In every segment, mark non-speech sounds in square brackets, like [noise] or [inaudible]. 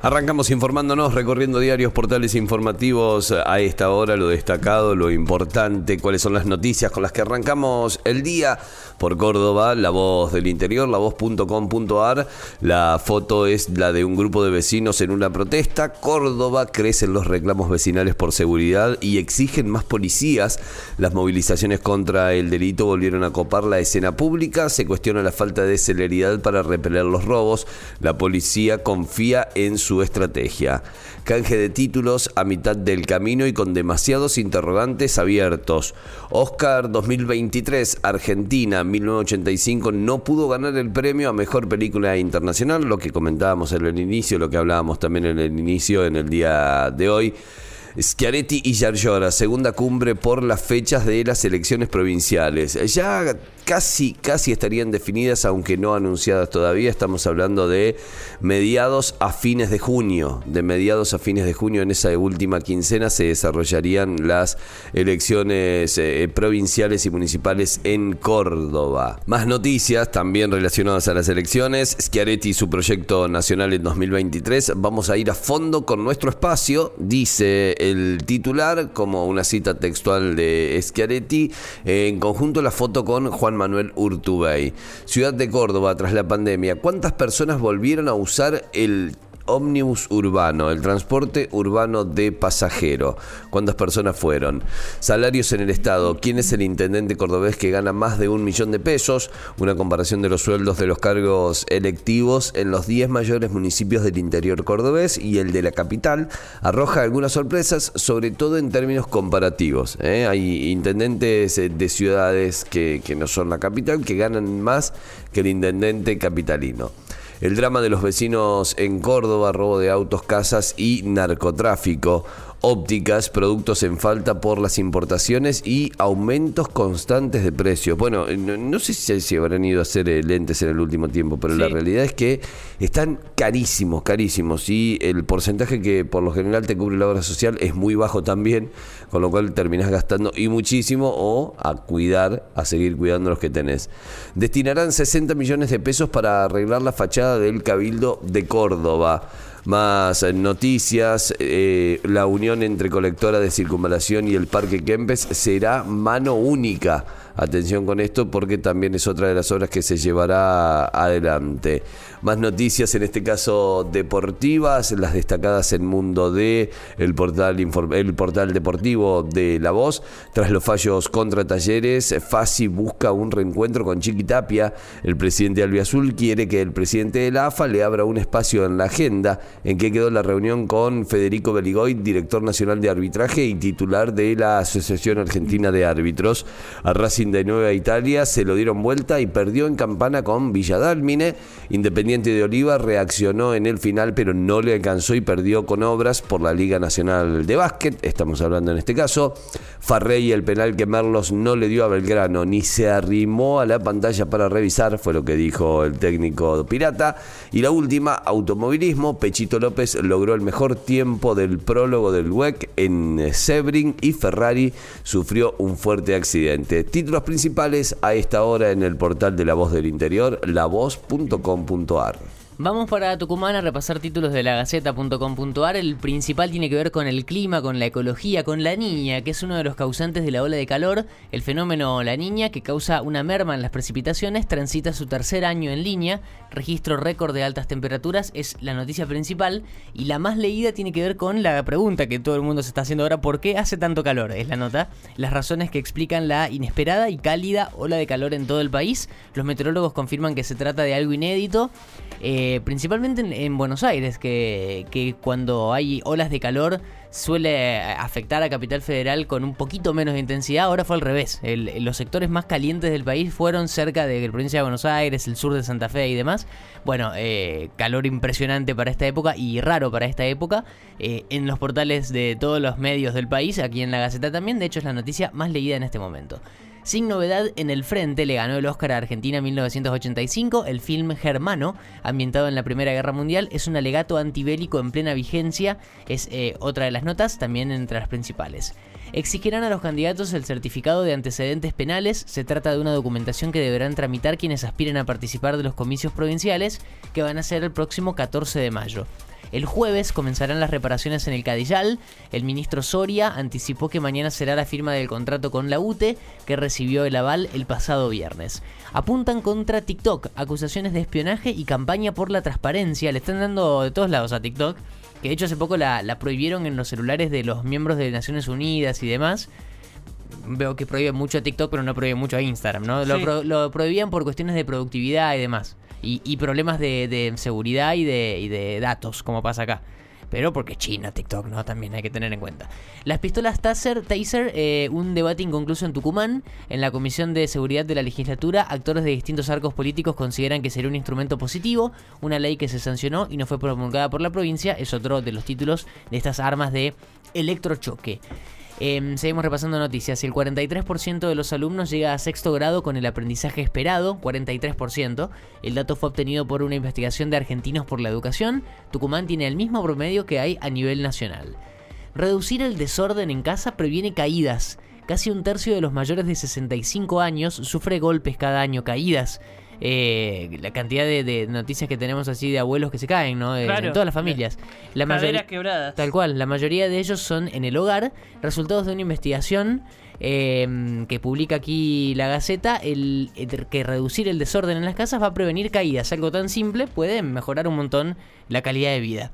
Arrancamos informándonos, recorriendo diarios, portales informativos a esta hora, lo destacado, lo importante, cuáles son las noticias con las que arrancamos el día por Córdoba, La Voz del Interior, lavoz.com.ar. La foto es la de un grupo de vecinos en una protesta. Córdoba crecen los reclamos vecinales por seguridad y exigen más policías. Las movilizaciones contra el delito volvieron a copar la escena pública. Se cuestiona la falta de celeridad para repeler los robos. La policía confía en su estrategia. Canje de títulos a mitad del camino y con demasiados interrogantes abiertos. Oscar 2023, Argentina 1985, no pudo ganar el premio a Mejor Película Internacional, lo que comentábamos en el inicio, lo que hablábamos también en el inicio, en el día de hoy. Schiaretti y Yarlora, segunda cumbre por las fechas de las elecciones provinciales. Ya casi, casi estarían definidas, aunque no anunciadas todavía. Estamos hablando de mediados a fines de junio. De mediados a fines de junio, en esa última quincena, se desarrollarían las elecciones eh, provinciales y municipales en Córdoba. Más noticias también relacionadas a las elecciones. Schiaretti y su proyecto nacional en 2023. Vamos a ir a fondo con nuestro espacio, dice el titular, como una cita textual de Schiaretti. En conjunto la foto con Juan Manuel Urtubey. Ciudad de Córdoba, tras la pandemia, ¿cuántas personas volvieron a usar el ómnibus urbano, el transporte urbano de pasajero. ¿Cuántas personas fueron? Salarios en el Estado. ¿Quién es el intendente cordobés que gana más de un millón de pesos? Una comparación de los sueldos de los cargos electivos en los 10 mayores municipios del interior cordobés y el de la capital arroja algunas sorpresas, sobre todo en términos comparativos. ¿eh? Hay intendentes de ciudades que no son la capital que ganan más que el intendente capitalino. El drama de los vecinos en Córdoba, robo de autos, casas y narcotráfico ópticas, productos en falta por las importaciones y aumentos constantes de precios. Bueno, no, sé si se habrán ido a hacer eh, lentes en el último tiempo, pero la realidad es que están carísimos, carísimos y el porcentaje que por lo general te cubre la obra social es muy bajo también, con lo cual terminás gastando y muchísimo o a cuidar, a seguir cuidando los que tenés. Destinarán 60 millones de pesos para arreglar la fachada del Cabildo de Córdoba. Más noticias, eh, la unión entre colectora de circunvalación y el Parque Kempes será mano única. Atención con esto porque también es otra de las obras que se llevará adelante. Más noticias, en este caso deportivas, las destacadas en Mundo D, el portal, el portal deportivo de La Voz. Tras los fallos contra Talleres, Fasi busca un reencuentro con Chiquitapia. El presidente Albiazul quiere que el presidente de la AFA le abra un espacio en la agenda en que quedó la reunión con Federico Beligoy, director nacional de arbitraje y titular de la Asociación Argentina de Árbitros. A Racing de Nueva Italia se lo dieron vuelta y perdió en campana con Villadalmine. Independiente de Oliva reaccionó en el final, pero no le alcanzó y perdió con obras por la Liga Nacional de Básquet. Estamos hablando en este caso. Farrey, el penal que Merlos no le dio a Belgrano, ni se arrimó a la pantalla para revisar, fue lo que dijo el técnico pirata. Y la última, automovilismo. Pechito López logró el mejor tiempo del prólogo del WEC en Sebring y Ferrari sufrió un fuerte accidente. Título principales a esta hora en el portal de La Voz del Interior, lavoz.com.ar. Vamos para Tucumán a repasar títulos de la Gaceta.com.ar. El principal tiene que ver con el clima, con la ecología, con la niña, que es uno de los causantes de la ola de calor. El fenómeno La Niña, que causa una merma en las precipitaciones, transita su tercer año en línea. Registro récord de altas temperaturas es la noticia principal. Y la más leída tiene que ver con la pregunta que todo el mundo se está haciendo ahora: ¿por qué hace tanto calor? Es la nota. Las razones que explican la inesperada y cálida ola de calor en todo el país. Los meteorólogos confirman que se trata de algo inédito. Eh, principalmente en, Buenos Aires, que, que, cuando hay olas de calor suele afectar a Capital Federal con un poquito menos de intensidad. Ahora fue al revés. los sectores más calientes del país fueron cerca de la provincia de Buenos Aires, el sur de Santa Fe y demás. Bueno, eh, calor impresionante para esta época y raro para esta época. Eh, en los portales de todos los medios del país, aquí en la Gaceta también. De hecho, es la noticia más leída en este momento. Sin novedad en el frente, le ganó el Oscar a Argentina en 1985. El film Germano, ambientado en la Primera Guerra Mundial, es un alegato antibélico en plena vigencia. Es eh, otra de las notas, también entre las principales. exigirán a los candidatos el certificado de antecedentes penales. Se trata de una documentación que deberán tramitar quienes aspiren a participar de los comicios provinciales que van a ser el próximo 14 de mayo. El jueves comenzarán las reparaciones en el Cadillal. El ministro Soria anticipó que mañana será la firma del contrato con la UTE, que recibió el aval el pasado viernes. Apuntan contra TikTok, acusaciones de espionaje y campaña por la transparencia. Le están dando de todos lados a TikTok, que de hecho hace poco la, prohibieron en los celulares de los miembros de Naciones Unidas y demás veo que prohíben mucho a TikTok, pero no prohíben mucho a Instagram, ¿no? Lo, lo, prohibían por cuestiones de productividad y demás y, problemas de, seguridad y de, datos, como pasa acá. Pero porque China, TikTok, ¿no? También hay que tener en cuenta. Las pistolas Taser, Taser eh, un debate inconcluso en Tucumán. En la Comisión de Seguridad de la Legislatura, actores de distintos arcos políticos consideran que sería un instrumento positivo. Una ley que se sancionó y no fue promulgada por la provincia. Es otro de los títulos de estas armas de electrochoque. Em, seguimos repasando noticias. El 43% de los alumnos llega a sexto grado con el aprendizaje esperado, 43%. El dato fue obtenido por una investigación de Argentinos por la Educación. Tucumán tiene el mismo promedio que hay a nivel nacional. Reducir el desorden en casa previene caídas. Casi un tercio de los mayores de 65 años sufre golpes cada año, caídas. Eh, la cantidad de, noticias que tenemos así de abuelos que se caen, ¿no? en todas las familias. La mayoría quebradas. Tal cual, la mayoría de ellos son en el hogar, resultados de una investigación em, que publica aquí la Gaceta, el, que reducir el desorden en las casas va a prevenir caídas. Algo tan simple puede mejorar un montón la calidad de vida.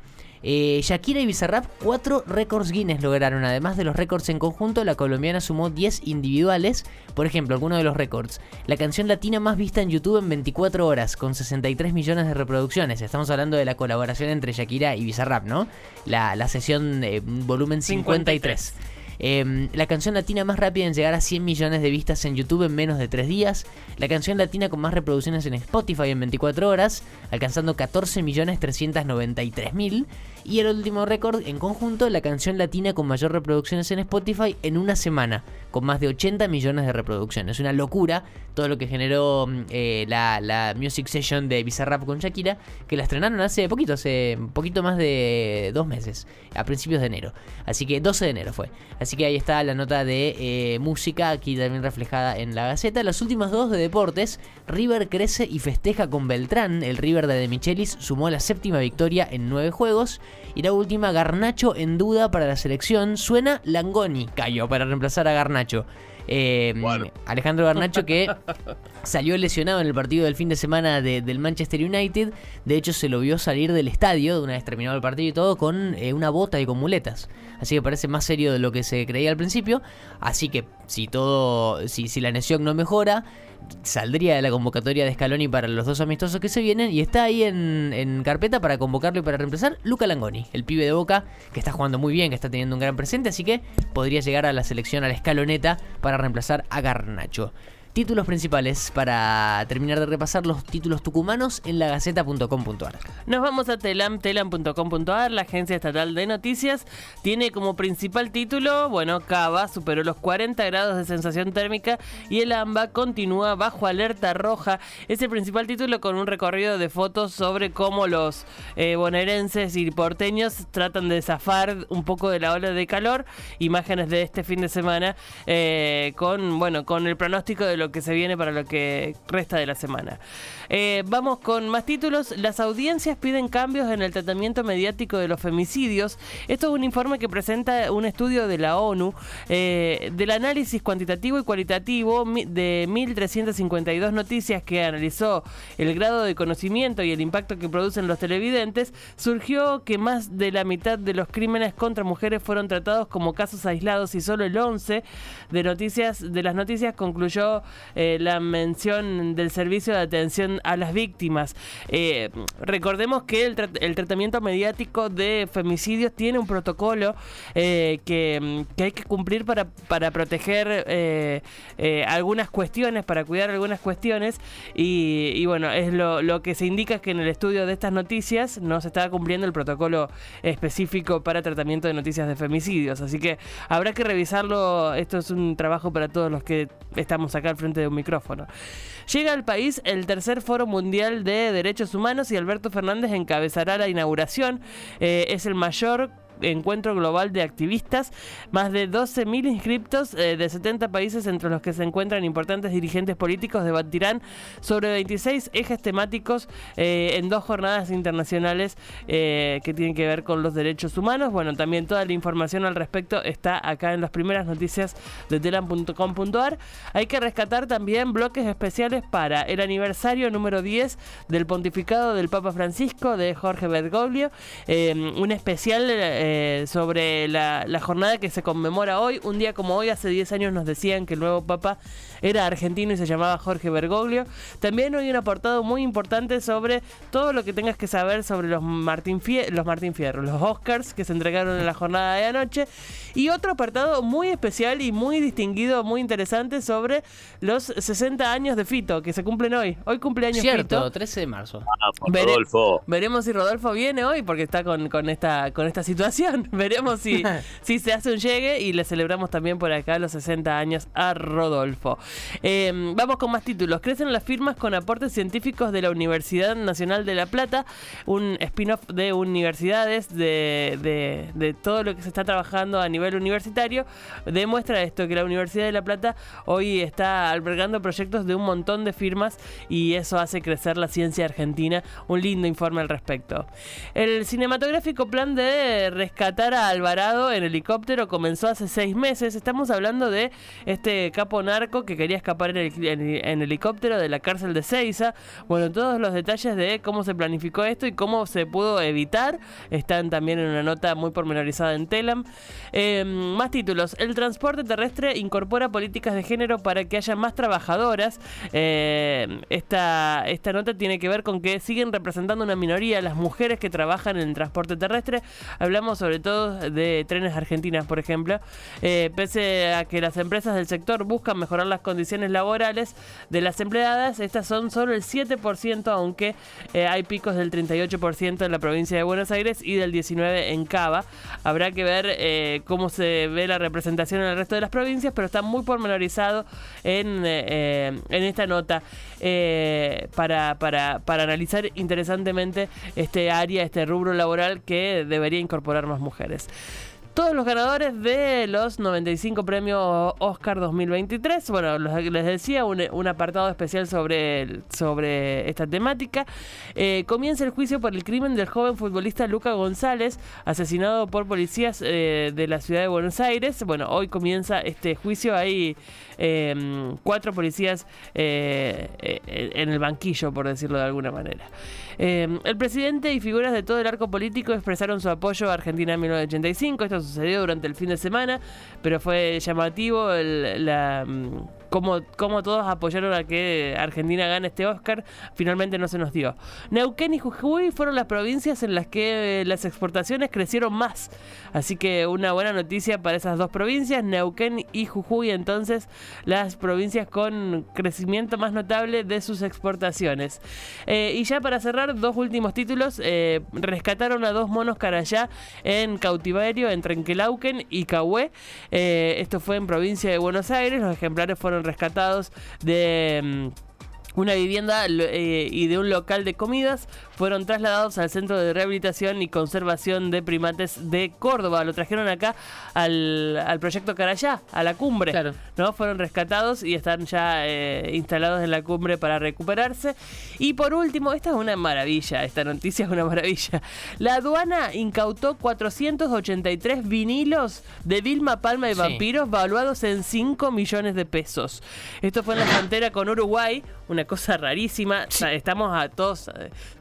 Eh, Shakira y Bizarrap, cuatro récords Guinness lograron. Además de los récords en conjunto, la colombiana sumó 10 individuales. Por ejemplo, algunos de los récords. La canción latina más vista en YouTube en 24 horas, con 63 millones de reproducciones. Estamos hablando de la colaboración entre Shakira y Bizarrap, ¿no? La, sesión de volumen 53. Em, la canción latina más rápida en llegar a 100 millones de vistas en YouTube en menos de 3 días. La canción latina con más reproducciones en Spotify en 24 horas, alcanzando 14 millones 393 mil. Y el último récord en conjunto, la canción latina con mayor reproducciones en Spotify en una semana, con más de 80 millones de reproducciones. Una locura todo lo que generó mm, eh, la, Music Session de Bizarrap con Shakira, que la estrenaron hace poquito, hace poquito más de dos meses, a principios de enero. Así que 12 de enero fue. Que ahí está la nota de eh, música, aquí también reflejada en la Gaceta. Las últimas dos de deportes, River crece y festeja con Beltrán. El River de De Michelis sumó la séptima victoria en nueve juegos. Y la última, Garnacho en duda para la selección. Suena Langoni, cayó para reemplazar a Garnacho. Eh, Alejandro Garnacho que [laughs] salió lesionado en el partido del fin de semana del Manchester United. De hecho, se lo vio salir del estadio de una vez terminado el partido y todo con eh, una bota y con muletas. Así que parece más serio de lo que se creía al principio. Así que si todo, si, si la lesión no mejora, saldría de la convocatoria de Scaloni para los dos amistosos que se vienen y está ahí en, carpeta para convocarlo y para reemplazar Luca Langoni, el pibe de Boca que está jugando muy bien, que está teniendo un gran presente, así que podría llegar a la selección a la escaloneta para reemplazar a Garnacho. Títulos principales para terminar de repasar los títulos tucumanos en la gaceta.com.ar. Nos vamos a telam, telam.com.ar, la agencia estatal de noticias. Tiene como principal título, bueno, Cava superó los 40 grados de sensación térmica y el AMBA continúa bajo alerta roja. Es el principal título con un recorrido de fotos sobre cómo los eh, bonaerenses y porteños tratan de zafar un poco de la ola de calor. Imágenes de este fin de semana eh, con, bueno, con el pronóstico de lo que se viene para lo que resta de la semana. Eh, vamos con más títulos. Las audiencias piden cambios en el tratamiento mediático de los femicidios. Esto es un informe que presenta un estudio de la ONU eh, del análisis cuantitativo y cualitativo de 1.352 noticias que analizó el grado de conocimiento y el impacto que producen los televidentes. Surgió que más de la mitad de los crímenes contra mujeres fueron tratados como casos aislados y solo el 11 de noticias de las noticias concluyó eh, la mención del servicio de atención a las víctimas. Eh, recordemos que el, tratamiento mediático de femicidios tiene un protocolo eh, que, hay que cumplir para, para proteger algunas cuestiones, para cuidar algunas cuestiones. Y, bueno, es lo, lo, que se indica que en el estudio de estas noticias no se está cumpliendo el protocolo específico para tratamiento de noticias de femicidios. Así que habrá que revisarlo. Esto es un trabajo para todos los que estamos acá al frente de un micrófono. Llega al país el tercer Foro Mundial de Derechos Humanos y Alberto Fernández encabezará la inauguración. Eh, es el mayor encuentro global de activistas, más de 12.000 inscriptos eh, de 70 países entre los que se encuentran importantes dirigentes políticos debatirán sobre 26 ejes temáticos eh, en dos jornadas internacionales eh, que tienen que ver con los derechos humanos. Bueno, también toda la información al respecto está acá en las primeras noticias de telam.com.ar. Hay que rescatar también bloques especiales para el aniversario número 10 del pontificado del Papa Francisco de Jorge Bergoglio, un especial sobre la, la jornada que se conmemora hoy. Un día como hoy, hace 10 años nos decían que el nuevo Papa era argentino y se llamaba Jorge Bergoglio. También hoy un apartado muy importante sobre todo lo que tengas que saber sobre los Martín, los Martín Fierro, los Oscars que se entregaron en la jornada de anoche. Y otro apartado muy especial y muy distinguido, muy interesante sobre los 60 años de Fito que se cumplen hoy. Hoy cumpleaños Cierto, Fito. 13 de marzo. Ah, Rodolfo. Veremos si Rodolfo viene hoy porque está con, con, esta, con esta situación. [laughs] Veremos si, [laughs] si se hace un llegue y le celebramos también por acá los 60 años a Rodolfo. Em, vamos con más títulos. Crecen las firmas con aportes científicos de la Universidad Nacional de La Plata, un spin-off de universidades, de, de, todo lo que se está trabajando a nivel universitario. Demuestra esto, que la Universidad de La Plata hoy está albergando proyectos de un montón de firmas y eso hace crecer la ciencia argentina. Un lindo informe al respecto. El cinematográfico plan de rescatar a Alvarado en helicóptero comenzó hace seis meses. Estamos hablando de este capo narco que quería escapar en, helicóptero de la cárcel de Ceiza. Bueno, todos los detalles de cómo se planificó esto y cómo se pudo evitar están también en una nota muy pormenorizada en Telam. Em, más títulos. El transporte terrestre incorpora políticas de género para que haya más trabajadoras. Em, esta, esta nota tiene que ver con que siguen representando una minoría las mujeres que trabajan en el transporte terrestre. Hablamos sobre todo de trenes argentinas, por ejemplo. Eh, pese a que las empresas del sector buscan mejorar las condiciones laborales de las empleadas, estas son solo el 7%, aunque eh, hay picos del 38% en la provincia de Buenos Aires y del 19% en Cava. Habrá que ver eh, cómo se ve la representación en el resto de las provincias, pero está muy pormenorizado en, en esta nota para, para, para analizar interesantemente este área, este rubro laboral que debería incorporar más mujeres todos los ganadores de los 95 premios Oscar 2023. Bueno, les decía, un, apartado especial sobre, sobre esta temática. Eh, comienza el juicio por el crimen del joven futbolista Luca González, asesinado por policías eh, de la ciudad de Buenos Aires. Bueno, hoy comienza este juicio. Hay em, cuatro policías eh, en el banquillo, por decirlo de alguna manera. Em, el presidente y figuras de todo el arco político expresaron su apoyo a Argentina en 1985. Esto sucedió durante el fin de semana, pero fue llamativo la mm, como, todos apoyaron a que Argentina gane este Oscar, finalmente no se nos dio. Neuquén y Jujuy fueron las provincias en las que eh, las exportaciones crecieron más. Así que una buena noticia para esas dos provincias, Neuquén y Jujuy, entonces las provincias con crecimiento más notable de sus exportaciones. Eh, y ya para cerrar, dos últimos títulos. Eh, rescataron a dos monos carayá en cautiverio entre Trenquelauquen y Cahué. esto fue en provincia de Buenos Aires. Los ejemplares fueron rescatados de mm, una vivienda eh, y de un local de comidas fueron trasladados al Centro de Rehabilitación y Conservación de Primates de Córdoba. Lo trajeron acá al, proyecto Carayá, a la cumbre. ¿no? Fueron rescatados y están ya eh, instalados en la cumbre para recuperarse. Y por último, esta es una maravilla, esta noticia es una maravilla. La aduana incautó 483 vinilos de Vilma Palma y Vampiros valuados en 5 millones de pesos. Esto fue en la frontera con Uruguay, una cosa [laughs] rarísima. Estamos a todos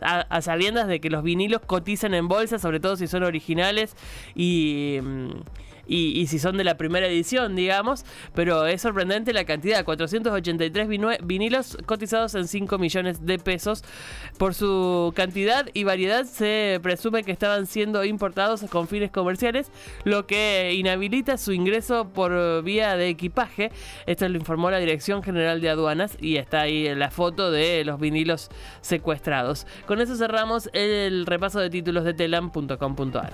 a, sabiendas de que los vinilos cotizan en bolsa, sobre todo si son originales y... Mm, y, si son de la primera edición, digamos, pero es sorprendente la cantidad, 483 vinilos cotizados en 5 millones de pesos. Por su cantidad y variedad se presume que estaban siendo importados con fines comerciales, lo que inhabilita su ingreso por vía de equipaje. Esto lo informó la Dirección General de Aduanas y está ahí la foto de los vinilos secuestrados. Con eso cerramos el repaso de títulos de telam.com.ar.